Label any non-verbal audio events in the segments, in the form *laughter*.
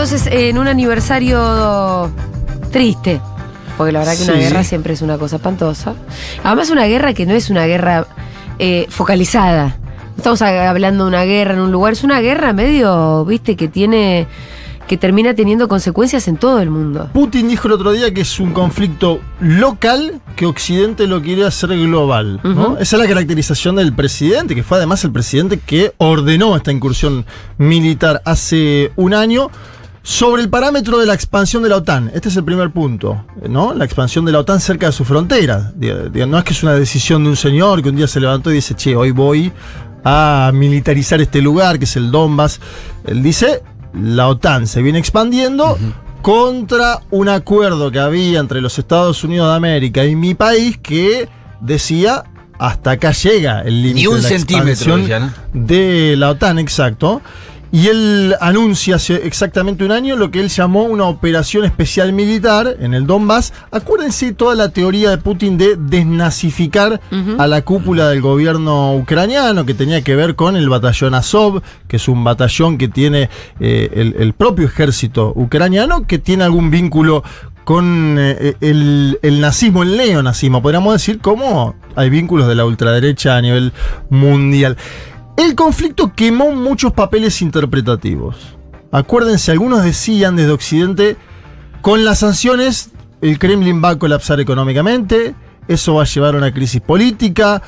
entonces en un aniversario triste. Porque la verdad que una guerra siempre es una cosa espantosa. Además, una guerra que no es una guerra eh, focalizada. No estamos hablando de una guerra en un lugar, es una guerra medio, viste, que tiene. que termina teniendo consecuencias en todo el mundo. Putin dijo el otro día que es un conflicto local que Occidente lo quiere hacer global. Esa es la caracterización del presidente, que fue además el presidente que ordenó esta incursión militar hace un año sobre el parámetro de la expansión de la OTAN. Este es el primer punto, ¿no? La expansión de la OTAN cerca de su frontera. No es que es una decisión de un señor que un día se levantó y dice, che, hoy voy a militarizar este lugar, que es el Donbass. Él dice, la OTAN se viene expandiendo contra un acuerdo que había entre los Estados Unidos de América y mi país que decía, hasta acá llega el límite de la centímetro, expansión decía, ¿no? de la OTAN, exacto. Y él anuncia hace exactamente un año lo que él llamó una operación especial militar en el Donbass. Acuérdense toda la teoría de Putin de desnazificar a la cúpula del gobierno ucraniano, que tenía que ver con el batallón Azov, que es un batallón que tiene eh, el, el propio ejército ucraniano, que tiene algún vínculo con eh, el, el nazismo, el neonazismo, podríamos decir, como hay vínculos de la ultraderecha a nivel mundial. El conflicto quemó muchos papeles interpretativos. Acuérdense, algunos decían desde Occidente, con las sanciones el Kremlin va a colapsar económicamente, eso va a llevar a una crisis política,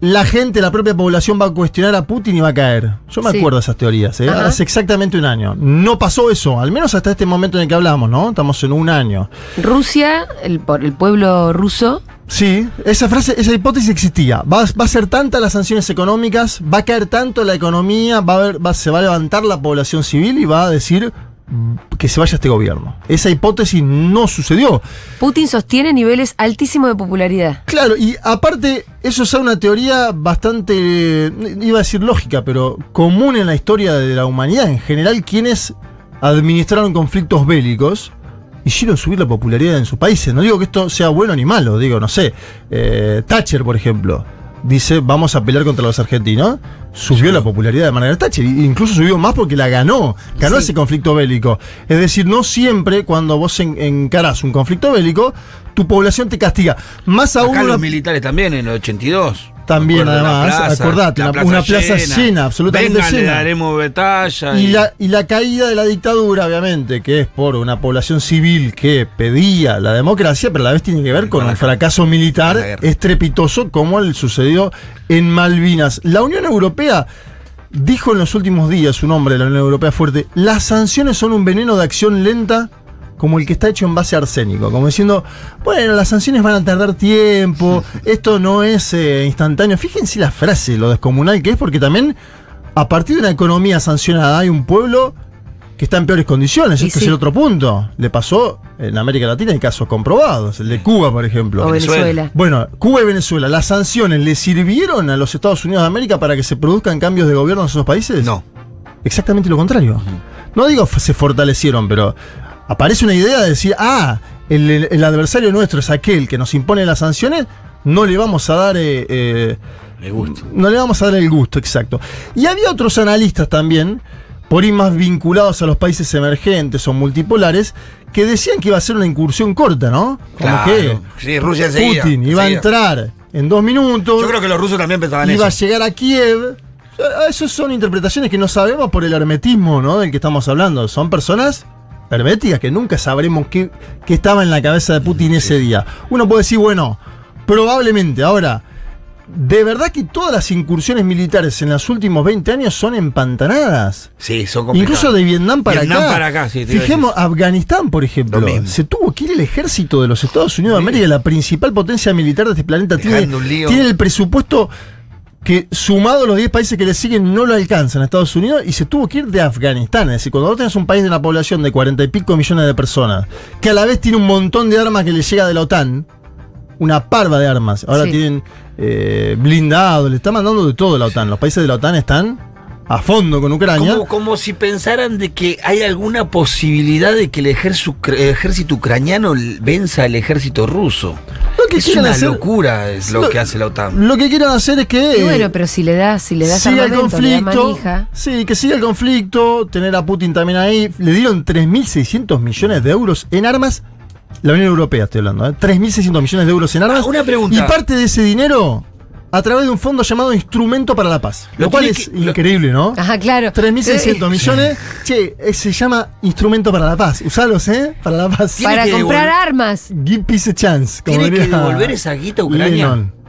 la gente, la propia población va a cuestionar a Putin y va a caer. Yo me Sí. acuerdo de esas teorías, ¿eh? Hace exactamente un año. No pasó eso, al menos hasta este momento en el que hablamos, ¿no? Estamos en un año. Rusia, el, el pueblo ruso, Sí, esa frase, esa hipótesis existía. Va, va a ser tanta las sanciones económicas, va a caer tanto la economía, va a haber, va- se va a levantar la población civil y va a decir que se vaya este gobierno. Esa hipótesis no sucedió. Putin sostiene niveles altísimos de popularidad. Claro, y aparte, eso es una teoría bastante, iba a decir lógica, pero común en la historia de la humanidad. En general, quienes administraron conflictos bélicos hicieron subir la popularidad en sus países. No digo que esto sea bueno ni malo, digo, no sé. eh, Thatcher, por ejemplo, dice, vamos a pelear contra los argentinos. Subió la popularidad de Margaret Thatcher, incluso subió más porque la ganó, ganó Sí. ese conflicto bélico. Es decir, no siempre cuando vos en- encarás un conflicto bélico, tu población te castiga. Más aún Acá los militares también en el 82. También, la además, acordate, una- plaza llena, absolutamente Vengan, le llena. daremos batalla. Y la, y la caída de la dictadura, obviamente, que es por una población civil que pedía la democracia, pero a la vez tiene que ver con un fracaso militar estrepitoso como el sucedió en Malvinas. La Unión Europea dijo en los últimos días, un hombre de la Unión Europea fuerte, las sanciones son un veneno de acción lenta como el que está hecho en base a arsénico, como diciendo, bueno, las sanciones van a tardar tiempo, esto no es eh, instantáneo. Fíjense la frase, lo descomunal que es, porque también a partir de una economía sancionada hay un pueblo que está en peores condiciones. Y este sí. es el otro punto. Le pasó en América Latina, hay casos comprobados, el de Cuba, por ejemplo. O Venezuela. Bueno, Cuba y Venezuela, ¿las sanciones le sirvieron a los Estados Unidos de América para que se produzcan cambios de gobierno en esos países? No. Exactamente lo contrario. No digo se fortalecieron, pero aparece una idea de decir, ah, el, el- el adversario nuestro es aquel que nos impone las sanciones, no le vamos a dar... eh, eh, Me gusta. no le vamos a dar el gusto, exacto. Y había otros analistas también, por ahí más vinculados a los países emergentes o multipolares, que decían que iba a ser una incursión corta, ¿no? Como Claro. que Sí, Rusia. Putin iba a entrar en dos minutos, Yo creo que los rusos también pensaban iba a eso. llegar a Kiev. Esas son interpretaciones que no sabemos por el hermetismo, ¿no? Del que estamos hablando. Son personas herméticas que nunca sabremos qué, qué estaba en la cabeza de Putin ese día. Uno puede decir, bueno, probablemente. Ahora, ¿de verdad que todas las incursiones militares en los últimos 20 años son empantanadas? Sí, son complicados. Incluso de Vietnam para Vietnam acá. para acá, sí, Fijemos, Afganistán, por ejemplo. Se tuvo que ir el ejército de los Estados Unidos de América, la principal potencia militar de este planeta. Tiene, Dejando un lío. tiene el presupuesto que sumado a los 10 países que le siguen no lo alcanzan a Estados Unidos y se tuvo que ir de Afganistán. Es decir, cuando vos tenés un país de una población de 40 y pico millones de personas, que a la vez tiene un montón de armas que le llega de la OTAN, una parva de armas, ahora Sí. tienen eh, blindados, le está mandando de todo la OTAN. Los países de la OTAN están a fondo con Ucrania. Como, como si pensaran de que hay alguna posibilidad de que el ejército, el ejército ucraniano venza al ejército ruso. Lo que Es una hacer- locura es lo, lo- que hace la OTAN. Lo que quieren hacer es que. Y eh, bueno, pero si le das, si le das siga el conflicto. manija. Sí, que siga el conflicto, tener a Putin también ahí. Le dieron 3.600 millones de euros en armas. La Unión Europea estoy hablando, ¿eh? 3.600 millones de euros en armas. Ah, una pregunta. Y parte de ese dinero a través de un fondo llamado Instrumento para la Paz. Lo, Lo cual es que- lo- increíble, ¿no? Ajá, claro. 3.600 Eh, millones. Che, eh, se llama Instrumento para la Paz. Usalos, ¿eh? Para la paz. Para comprar devol- armas. Give peace a chance. como ¿Tiene que devolver esa guita a Ucrania? Lennon.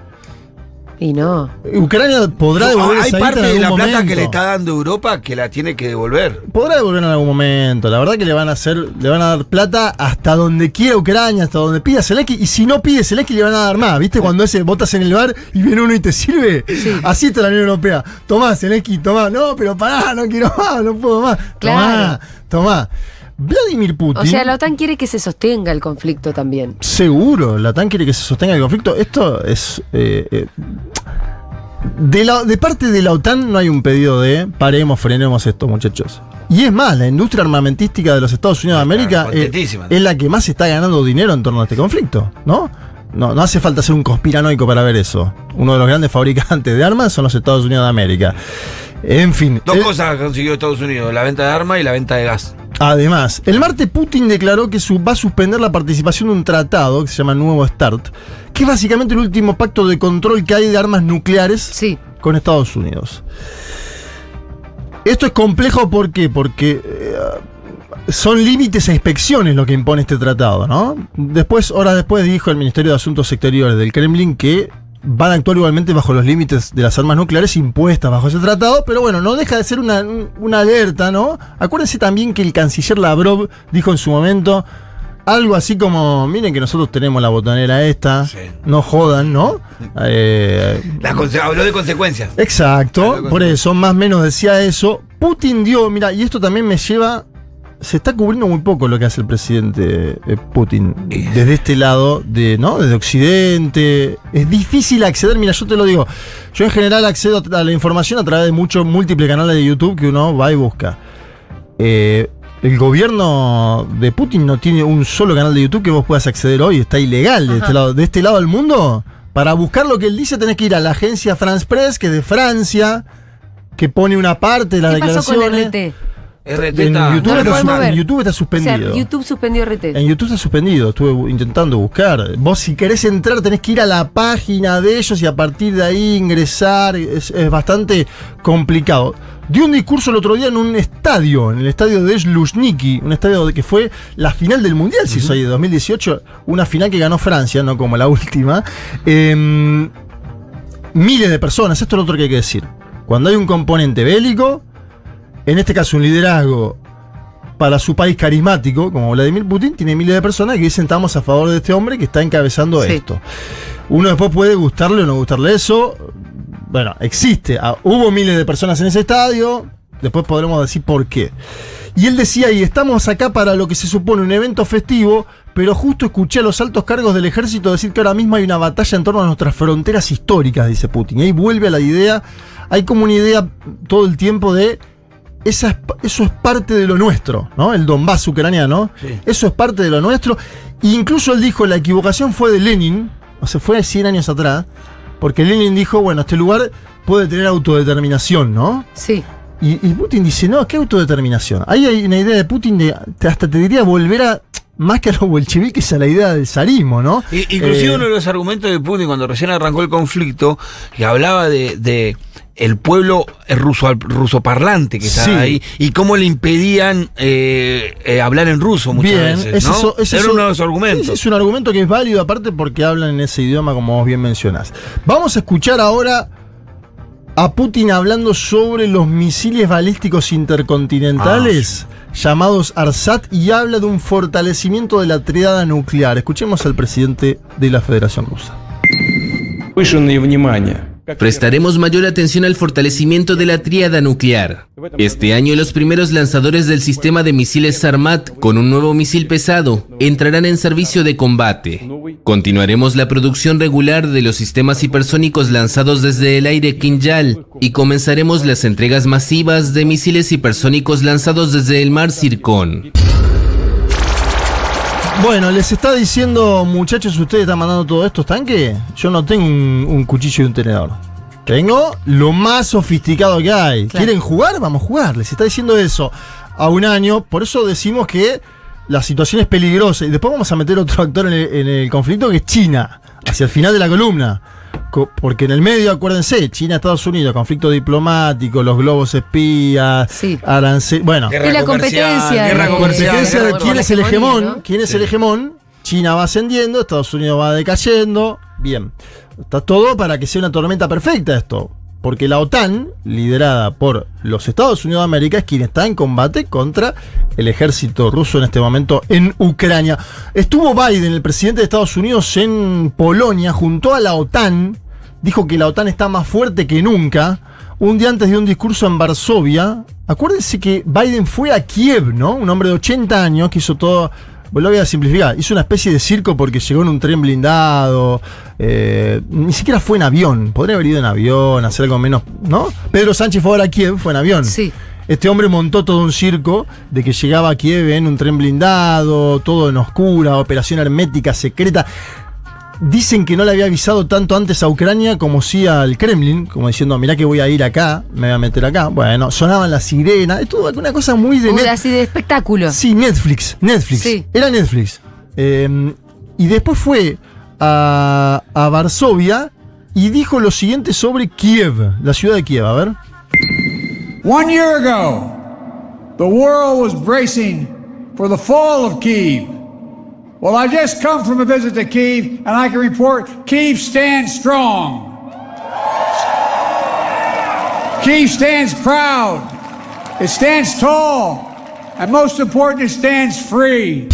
Y no. Ucrania podrá devolver Hay esa parte de la plata que le está dando Europa que la tiene que devolver. Podrá devolver en algún momento. La verdad que le van a hacer, le van a dar plata hasta donde quiera Ucrania, hasta donde pida Zelensky. Y si no pide Zelensky, le van a dar más. ¿Viste? Cuando ese botas en el bar y viene uno y te sirve. Así está la Unión Europea. Tomá, Zelensky, tomá. No, pero pará, no quiero más, no puedo más. Tomá, Claro. tomá. Vladimir Putin. O sea, la OTAN quiere que se sostenga el conflicto también. Seguro, la OTAN quiere que se sostenga el conflicto. Esto es. eh, eh, de, la, de parte de la OTAN no hay un pedido de paremos, frenemos esto, muchachos. Y es más, la industria armamentística de los Estados Unidos de América eh, es la que más está ganando dinero en torno a este conflicto, ¿no? No, no hace falta ser un conspiranoico para ver eso. Uno de los grandes fabricantes de armas son los Estados Unidos de América. En fin. Dos el- cosas consiguió Estados Unidos, la venta de armas y la venta de gas. Además, el martes Putin declaró que va a suspender la participación de un tratado que se llama Nuevo START, que es básicamente el último pacto de control que hay de armas nucleares Sí. con Estados Unidos. Esto es complejo ¿por qué? porque eh, son límites a inspecciones lo que impone este tratado, ¿no? Después, horas después, dijo el Ministerio de Asuntos Exteriores del Kremlin que van a actuar igualmente bajo los límites de las armas nucleares impuestas bajo ese tratado, pero bueno, no deja de ser una, una alerta, ¿no? Acuérdense también que el canciller Lavrov dijo en su momento algo así como, miren que nosotros tenemos la botonera esta, Sí. no jodan, ¿no? *laughs* Eh, habló de consecuencias. Exacto, por eso, más o menos decía eso. Putin dio, mira, y esto también me lleva. Se está cubriendo muy poco lo que hace el presidente eh, Putin desde este lado, de, ¿no? Desde Occidente. Es difícil acceder, mira, yo te lo digo. Yo en general accedo a la información a través de muchos múltiples canales de YouTube que uno va y busca. Eh, el gobierno de Putin no tiene un solo canal de YouTube que vos puedas acceder hoy, está ilegal de Ajá. este, lado, de este lado del mundo. Para buscar lo que él dice tenés que ir a la agencia France Press, que es de Francia, que pone una parte de las ¿Qué pasó con declaraciones. RT? RT En está- YouTube, No está, en YouTube está O sea, suspendido. YouTube suspendió RT. En YouTube está suspendido, estuve intentando buscar. Vos si querés entrar tenés que ir a la página de ellos y a partir de ahí ingresar. Es, es bastante complicado. Dio un discurso el otro día en un estadio, en el estadio de Luzhniki, un estadio de- que fue la final del Mundial, si soy de 2018, una final que ganó Francia, no como la última. Em, miles de personas, esto es lo otro que hay que decir. Cuando hay un componente bélico, en este caso un liderazgo para su país carismático, como Vladimir Putin, tiene miles de personas que dicen estamos a favor de este hombre que está encabezando Sí. esto. Uno después puede gustarle o no gustarle eso. Bueno, existe. Ah, hubo miles de personas en ese estadio. Después podremos decir por qué. Y él decía, y estamos acá para lo que se supone un evento festivo, pero justo escuché a los altos cargos del ejército decir que ahora mismo hay una batalla en torno a nuestras fronteras históricas, dice Putin. Y ahí vuelve a la idea, hay como una idea todo el tiempo de esa es pa- eso es parte de lo nuestro, ¿no? El Donbass ucraniano, Sí. eso es parte de lo nuestro. E incluso él dijo, la equivocación fue de Lenin, o sea, fue 100 años atrás, porque Lenin dijo, bueno, este lugar puede tener autodeterminación, ¿no? Sí. Y, y Putin dice, no, ¿qué autodeterminación? Ahí hay una idea de Putin de, hasta te diría, volver a, más que a los bolcheviques, a la idea del zarismo, ¿no? I- Inclusive Eh, uno de los argumentos de Putin cuando recién arrancó el conflicto, que hablaba de, de el pueblo ruso, rusoparlante que estaba Sí. ahí y cómo le impedían eh, eh, hablar en ruso muchas Bien, veces. uno de los argumentos. ese Es un argumento que es válido aparte porque hablan en ese idioma como vos bien mencionás. Vamos a escuchar ahora a Putin hablando sobre los misiles balísticos intercontinentales llamados ARSAT y habla de un fortalecimiento de la triada nuclear. Escuchemos al presidente de la Federación Rusa. Prestaremos mayor atención al fortalecimiento de la tríada nuclear. Este año los primeros lanzadores del sistema de misiles Sarmat con un nuevo misil pesado entrarán en servicio de combate. Continuaremos la producción regular de los sistemas hipersónicos lanzados desde el aire Kinjal y comenzaremos las entregas masivas de misiles hipersónicos lanzados desde el mar Circón. Bueno, les está diciendo, muchachos, ustedes están mandando todos estos tanques. Yo no tengo un, un cuchillo y un tenedor. Tengo lo más sofisticado que hay. Claro. ¿Quieren jugar? Vamos a jugar. Les está diciendo eso a un año. Por eso decimos que la situación es peligrosa. Y después vamos a meter otro actor en el, en el conflicto que es China, hacia el final de la columna. Porque en el medio, acuérdense, China, Estados Unidos, conflicto diplomático, los globos espías, Sí. arancel. Bueno, Guerra Y la competencia guerra de- competencia quién es el hegemón, ¿no? quién es Sí. el hegemón. China va ascendiendo, Estados Unidos va decayendo. Bien, está todo para que sea una tormenta perfecta esto. Porque la OTAN, liderada por los Estados Unidos de América, es quien está en combate contra el ejército ruso en este momento en Ucrania. Estuvo Biden, el presidente de Estados Unidos, en Polonia, junto a la OTAN. Dijo que la OTAN está más fuerte que nunca. Un día antes de un discurso en Varsovia. Acuérdense que Biden fue a Kiev, ¿no? Un hombre de 80 años que hizo todo. Lo voy a simplificar. Hizo una especie de circo porque llegó en un tren blindado. eh, ni siquiera fue en avión. Podría haber ido en avión, hacer algo menos, ¿no? Pedro Sánchez fue ahora a Kiev, fue en avión. Sí. Este hombre montó todo un circo de que llegaba a Kiev en un tren blindado, todo en oscura, operación hermética secreta. Dicen que no le había avisado tanto antes a Ucrania como sí al Kremlin, como diciendo, mirá que voy a ir acá, me voy a meter acá. Bueno, sonaban las sirenas, es todo una cosa muy de... Muy net- así de espectáculo. Sí, Netflix, Netflix. Sí. Era Netflix. Eh, y después fue a, a Varsovia y dijo lo siguiente sobre Kiev, la ciudad de Kiev, a ver. One year ago, the world was bracing for the fall of Kiev. Well, I just come from a visit to Kiev, and I can report Kiev stands strong. Kiev stands proud. It stands tall. And most important, it stands free.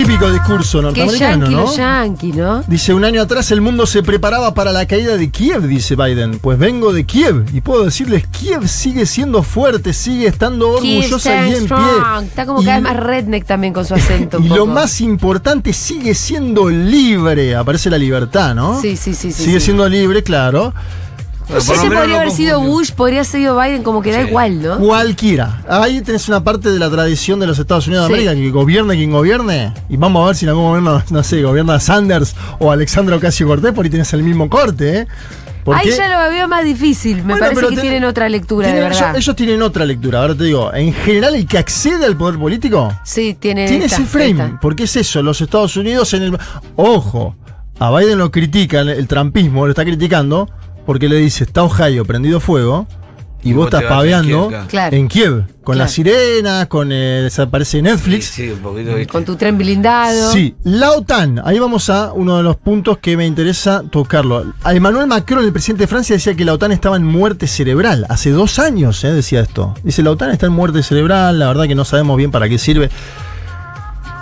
Típico discurso Qué norteamericano, yankee ¿no? yankee, ¿no? Dice, un año atrás el mundo se preparaba para la caída de Kiev, dice Biden. Pues vengo de Kiev y puedo decirles, Kiev sigue siendo fuerte, sigue estando orgullosa y en strong. pie. Está como Y- cada vez más redneck también con su acento. *laughs* un Y lo más importante, sigue siendo libre. Aparece la libertad, ¿no? Sí, sí, sí, sí, Sigue sí. siendo libre, claro. Lo Ese podría no haber sido. Bush, podría haber sido Biden, como que da Sí. igual, ¿no? Cualquiera. Ahí tenés una parte de la tradición de los Estados Unidos de. América, que gobierne quien gobierne. Y vamos a ver si en algún momento, no sé, gobierna Sanders o Alexandra Ocasio Cortés, por ahí tenés el mismo corte, ¿eh? Ahí ya lo veo más difícil. Me Bueno, parece pero que tiene- tienen otra lectura, tienen- de verdad. Ellos, ellos tienen otra lectura. Ahora te digo, en general, el que accede al poder político sí, tiene. tiene esta, ese frame. esta. Porque es eso, los Estados Unidos en el. Ojo, a Biden lo critican, el trampismo lo está criticando, porque le dice: está Ohio prendido fuego. Y, Y vos estás en paveando Kiev, claro. en Kiev, con Claro. las sirenas, con eh, desaparece Netflix. Sí, sí, un poquito, ¿viste? Con tu tren blindado. Sí, la OTAN. Ahí vamos a uno de los puntos que me interesa tocarlo. A Emmanuel Macron, el presidente de Francia, decía que la OTAN estaba en muerte cerebral. Hace dos años eh, decía esto. Dice, la OTAN está en muerte cerebral, la verdad que no sabemos bien para qué sirve.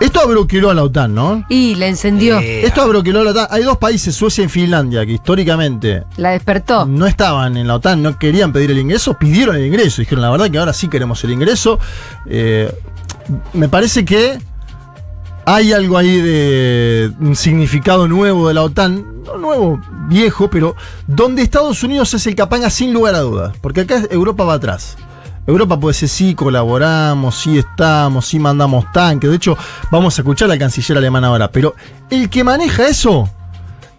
Esto abroqueló a la OTAN, ¿no? Y la encendió. Eh, Esto abroqueló a la OTAN. Hay dos países, Suecia y Finlandia, que históricamente La despertó. no estaban en la OTAN, no querían pedir el ingreso, pidieron el ingreso. Dijeron, la verdad que ahora sí queremos el ingreso. Eh, me parece que hay algo ahí de un significado nuevo de la OTAN, no nuevo, viejo, pero donde Estados Unidos es el capanga sin lugar a dudas, porque acá Europa va atrás. Europa puede decir sí, colaboramos, sí estamos, sí mandamos tanques. De hecho, vamos a escuchar al canciller alemán ahora. Pero el que maneja eso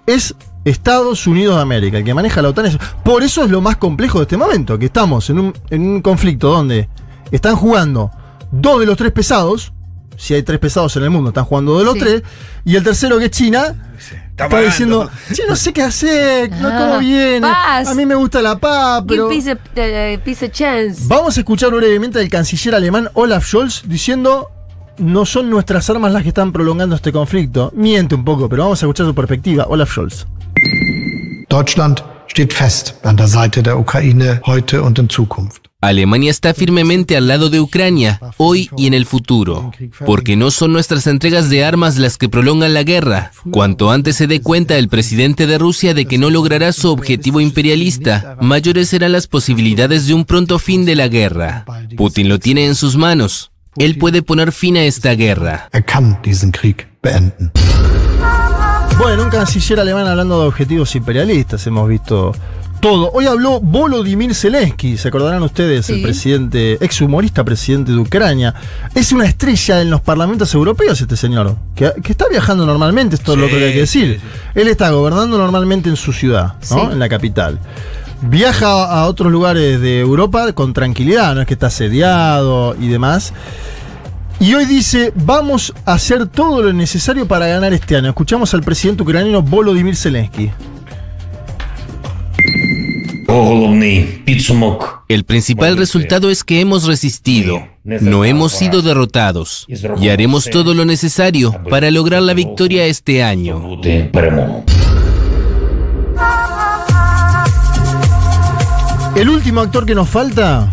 es Estados Unidos de América. El que maneja la OTAN es. Por eso es lo más complejo de este momento, que estamos en un, en un conflicto donde están jugando dos de los tres pesados. Si hay tres pesados en el mundo, están jugando dos de los Sí. tres. Y el tercero, que es China, Está, diciendo: Che, no sé qué hacer, no Ah, todo bien. A mí me gusta la paz, pero. peace a, eh, chance. Vamos a escuchar brevemente al canciller alemán Olaf Scholz diciendo no son nuestras armas las que están prolongando este conflicto. Miente un poco, pero vamos a escuchar su perspectiva. Olaf Scholz. Deutschland steht fest an der Seite der Ukraine heute und in Zukunft. Alemania está firmemente al lado de Ucrania, hoy y en el futuro, porque no son nuestras entregas de armas las que prolongan la guerra. Cuanto antes se dé cuenta el presidente de Rusia de que no logrará su objetivo imperialista, mayores serán las posibilidades de un pronto fin de la guerra. Putin lo tiene en sus manos. Él puede poner fin a esta guerra. Er. Bueno, un canciller alemán hablando de objetivos imperialistas. Hemos visto todo. Hoy habló Volodymyr Zelensky, se acordarán ustedes, Sí. el presidente, ex humorista presidente de Ucrania. Es una estrella en los parlamentos europeos este señor, que, que está viajando normalmente, esto es lo Sí, que hay que decir. sí, Él está gobernando normalmente en su ciudad, ¿no? Sí. En la capital. Viaja a otros lugares de Europa con tranquilidad, no es que está asediado y demás. Y hoy dice, vamos a hacer todo lo necesario para ganar este año. Escuchamos al presidente ucraniano Volodymyr Zelensky. El principal resultado es que hemos resistido, no hemos sido derrotados y haremos todo lo necesario para lograr la victoria este año. El último actor que nos falta,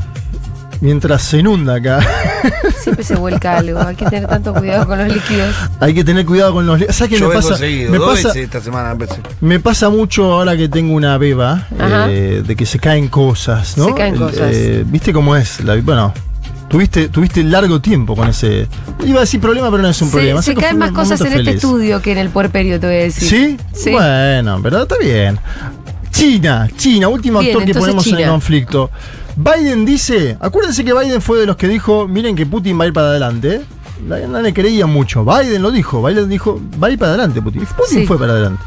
mientras se inunda acá. *laughs* *laughs* Siempre se vuelca algo. Hay que tener tanto cuidado con los líquidos. hay que tener cuidado con los... li- ¿Sabes qué Yo me vengo pasa? seguido, Me dos pasa, veces esta semana. me parece. me pasa mucho ahora que tengo una beba, eh, de que se caen cosas, ¿no? Se caen El- cosas. eh, ¿Viste cómo es? La- bueno, tuviste, tuviste largo tiempo con ese... Iba a decir problema, pero no es un problema. se caen más cosas en este estudio que en el puerperio, te voy a decir. ¿Sí? Sí. Bueno, pero está bien. China, China, último Bien, actor que ponemos en el conflicto. Biden dice, acuérdense que Biden fue de los que dijo, miren que Putin va a ir para adelante. La- No le creía mucho. Biden lo dijo, Biden dijo, va a ir para adelante Putin. Putin Sí. fue para adelante.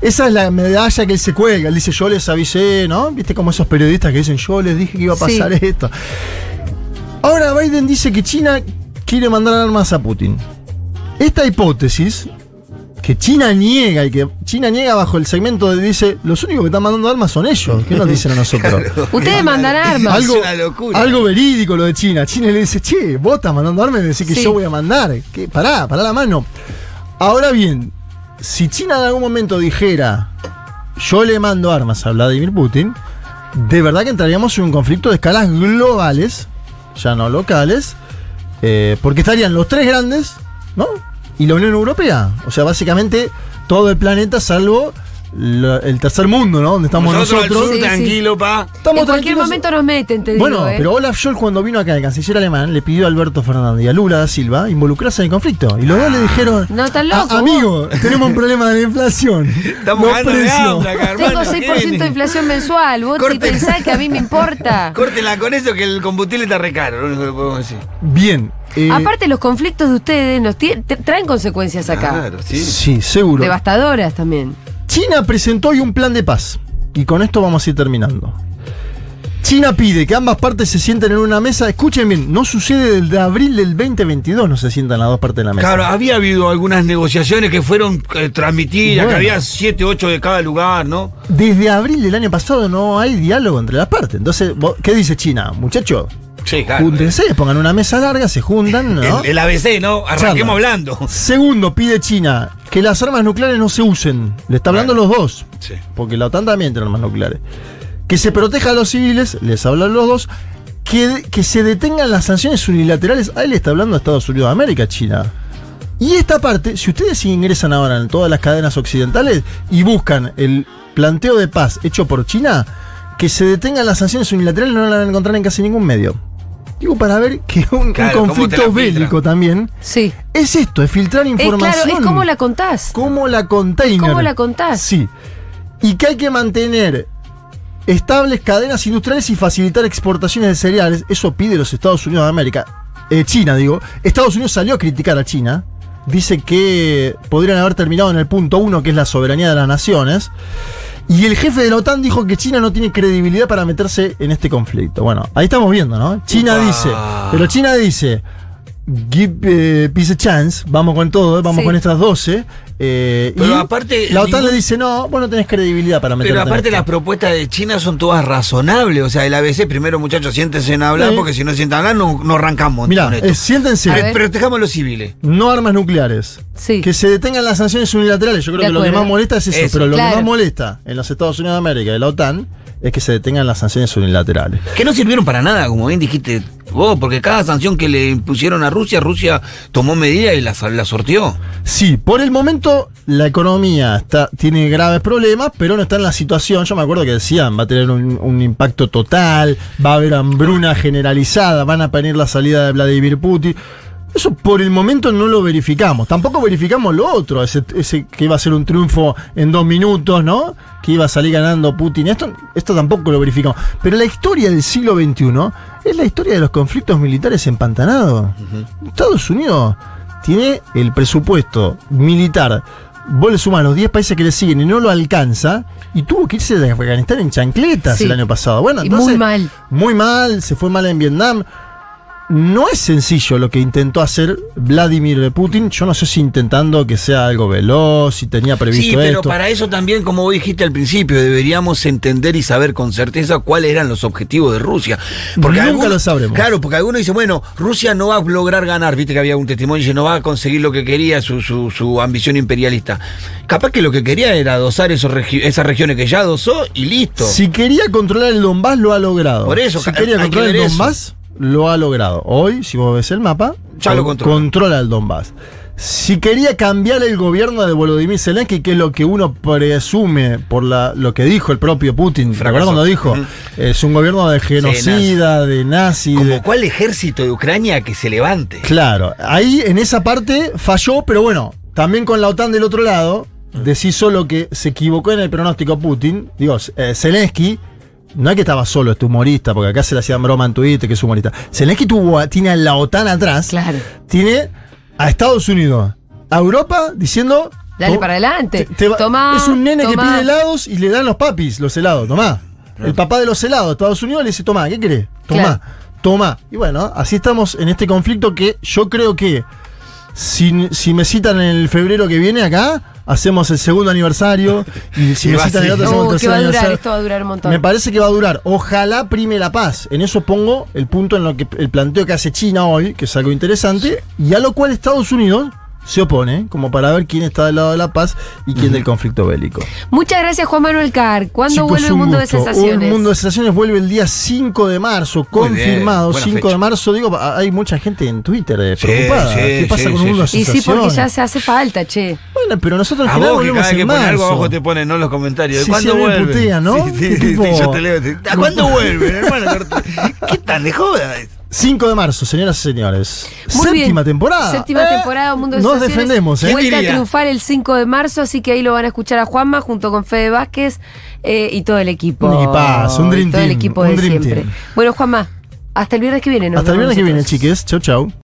Esa es la medalla que él se cuelga. Él dice, yo les avisé, ¿no? Viste como esos periodistas que dicen, yo les dije que iba a Sí. pasar esto. Ahora Biden dice que China quiere mandar armas a Putin. Esta hipótesis que China niega y que China niega bajo el segmento de dice los únicos que están mandando armas son ellos. ¿Qué nos dicen a *laughs* nosotros? Ustedes mandan armas. algo, Es una locura. algo verídico lo de China. China le dice, che, vos estás mandando armas y decís que Sí. yo voy a mandar. ¿Qué? Pará, pará la mano. Ahora bien, si China en algún momento dijera, yo le mando armas a Vladimir Putin, de verdad que entraríamos en un conflicto de escalas globales, ya no locales, eh, porque estarían los tres grandes, ¿no? Y la Unión Europea. O sea, básicamente todo el planeta salvo la- el tercer mundo, ¿no? Donde estamos Nosotros, al sur, Sí, sí. tranquilo, pa. Estamos en cualquier tranquilos. momento nos meten, te Bueno, digo. ¿eh? pero Olaf Scholz cuando vino acá, el canciller alemán, le pidió a Alberto Fernández y a Lula da Silva involucrarse en el conflicto. Y los dos le dijeron, No, loco, "Ah, amigo, tenemos un *laughs* problema de la inflación. Estamos Los de precios". hambre acá. Tengo ¿qué 6% de inflación mensual. Vos te Corte. pensás que a mí me importa. *laughs* Córtenla con eso que el combustible está re caro, lo único que podemos decir. Bien. eh, Aparte, los conflictos de ustedes nos tie- te- traen consecuencias acá. Claro, sí. sí, seguro. Devastadoras también. China presentó hoy un plan de paz. Y con esto vamos a ir terminando. China pide que ambas partes se sienten en una mesa. Escuchen bien, no sucede desde abril del 2022, no se sientan las dos partes en la mesa. Claro, había habido algunas negociaciones que fueron eh, transmitidas, Bueno. que había 7, 8 de cada lugar, ¿no? Desde abril del año pasado no hay diálogo entre las partes. Entonces, ¿qué dice China? Muchachos, Sí, claro. júntense, pongan una mesa larga, se juntan, ¿no? El, el ABC, ¿no? Arranquemos hablando. Segundo, pide China que las armas nucleares no se usen. Le está hablando los dos. Sí. Porque la OTAN también tiene armas nucleares. Que se proteja a los civiles, les hablan los dos. Que, que se detengan las sanciones unilaterales. Ahí le está hablando a Estados Unidos de América, China. Y esta parte, si ustedes ingresan ahora en todas las cadenas occidentales y buscan el planteo de paz hecho por China, que se detengan las sanciones unilaterales no la van a encontrar en casi ningún medio. Digo, para ver que un, Claro, ¿cómo conflicto bélico también Sí. es esto, es filtrar Es información. claro, es como la contás. Como la container. ¿Cómo la contás? Sí. Y que hay que mantener estables cadenas industriales y facilitar exportaciones de cereales. Eso pide los Estados Unidos de América. Eh, China, digo. Estados Unidos salió a criticar a China. Dice que podrían haber terminado en el punto uno, que es la soberanía de las naciones. Y el jefe de la OTAN dijo que China no tiene credibilidad para meterse en este conflicto. Bueno, ahí estamos viendo, ¿no? China Upa. dice, pero China dice, give eh, peace a chance, vamos con todo, vamos Sí. con estas 12. eh, Pero y aparte, la OTAN ningún- le dice, no, vos no tenés credibilidad para meterte Pero en aparte esto". las propuestas de China son todas razonables. O sea, el ABC, primero muchachos, siéntense a hablar, Sí. porque si no sientan a hablar, no, no arrancamos esto. eh, siéntense, A protejamos a los civiles. no armas nucleares. Sí. Que se detengan las sanciones unilaterales. Yo creo De que lo que más molesta es eso. Eso, pero lo claro. que más molesta en los Estados Unidos de América y de la OTAN es que se detengan las sanciones unilaterales. Que no sirvieron para nada, como bien dijiste vos, porque cada sanción que le impusieron a Rusia, Rusia tomó medidas y la, la sorteó. Sí, por el momento la economía está, tiene graves problemas, pero no está en la situación. Yo me acuerdo que decían, va a tener un, un impacto total, va a haber hambruna generalizada, van a venir la salida de Vladimir Putin. Eso por el momento no lo verificamos. Tampoco verificamos lo otro, ese, ese que iba a ser un triunfo en dos minutos, ¿no? Que iba a salir ganando Putin. Esto, esto tampoco lo verificamos. Pero la historia del siglo XXI es la historia de los conflictos militares empantanados. Estados Unidos tiene el presupuesto militar. Vos le sumás los 10 países que le siguen y no lo alcanza, y tuvo que irse de Afganistán en chancletas Sí. el año pasado. Bueno, Y entonces, muy mal. muy mal, se fue mal en Vietnam. No es sencillo lo que intentó hacer Vladimir Putin. Yo no sé si intentando que sea algo veloz, si tenía previsto Sí, pero esto. para eso también, como vos dijiste al principio, deberíamos entender y saber con certeza cuáles eran los objetivos de Rusia. Nunca algunos- lo sabremos. Claro, porque algunos dicen, bueno, Rusia no va a lograr ganar, viste que había un testimonio, dice, no va a conseguir lo que quería, su, su, su ambición imperialista. Capaz que lo que quería era adosar esos regi- esas regiones que ya adosó y listo. Si quería controlar el Donbass, lo ha logrado. Por eso, si quería que controlar el eso. Lo ha logrado. Hoy, si vos ves el mapa, Ya lo controla. el Donbass. Si quería cambiar el gobierno de Volodymyr Zelensky, que es lo que uno presume por la, lo que dijo el propio Putin, ¿te Fracasó. acuerdas cuando dijo? Es un gobierno de genocida, de nazi. Como de- cuál ejército de Ucrania que se levante. Claro, ahí en esa parte falló, pero bueno, también con la OTAN del otro lado, decís solo que se equivocó en el pronóstico Putin. Digo, eh, Zelensky, no es que estaba solo este humorista, porque acá se le hacían broma en Twitter que es humorista. Zelensky tuvo, tiene a la OTAN atrás, Claro. tiene a Estados Unidos, a Europa diciendo. Dale para adelante. te- Tomá, es un nene que pide helados y le dan los papis los helados, tomá. El papá de los helados de Estados Unidos le dice, tomá, ¿qué querés? Tomá, Claro. tomá. Y bueno, así estamos en este conflicto que yo creo que si, si me citan en el febrero que viene acá, hacemos el segundo aniversario. Y *laughs* si citan en el otro, hacemos Uh, el que tercer va a durar, aniversario. esto va a durar un montón. Me parece que va a durar. Ojalá prime la paz. En eso pongo el punto en lo que el planteo que hace China hoy, que es algo interesante, y a lo cual Estados Unidos se opone, como para ver quién está del lado de la paz y quién del conflicto bélico. Muchas gracias, Juan Manuel Carr. ¿Cuándo Chicos, vuelve el un mundo de gusto. sensaciones? El mundo de sensaciones vuelve el día 5 de marzo, confirmado. buena 5 de fecha. marzo, digo, hay mucha gente en Twitter eh, Sí, preocupada. sí, ¿Qué pasa sí, con sí, un mundo de y sí, sensaciones? porque ya se hace falta, che. Bueno, pero nosotros en vos que volvemos cada vez que en pones algo marzo. abajo te ponen, ¿no? En los comentarios. Sí, ¿Cuándo vuelve? putean, ¿no? Sí, sí, ¿Qué sí, tipo? sí, yo te leo. ¿A cuándo vuelve, hermano? *laughs* ¿Qué tan de joda es? 5 de marzo, señoras y señores. Muy Séptima bien. temporada. Séptima Eh, temporada, Mundo de Nos defendemos, ¿eh? Vuelta a triunfar el 5 de marzo, así que ahí lo van a escuchar a Juanma junto con Fede Vázquez eh, y todo el equipo. Un equipazo, un dream Y todo el equipo un de siempre. team. Bueno, Juanma, hasta el viernes que viene. nos Hasta el viernes que viene, chiques. Chau, chau.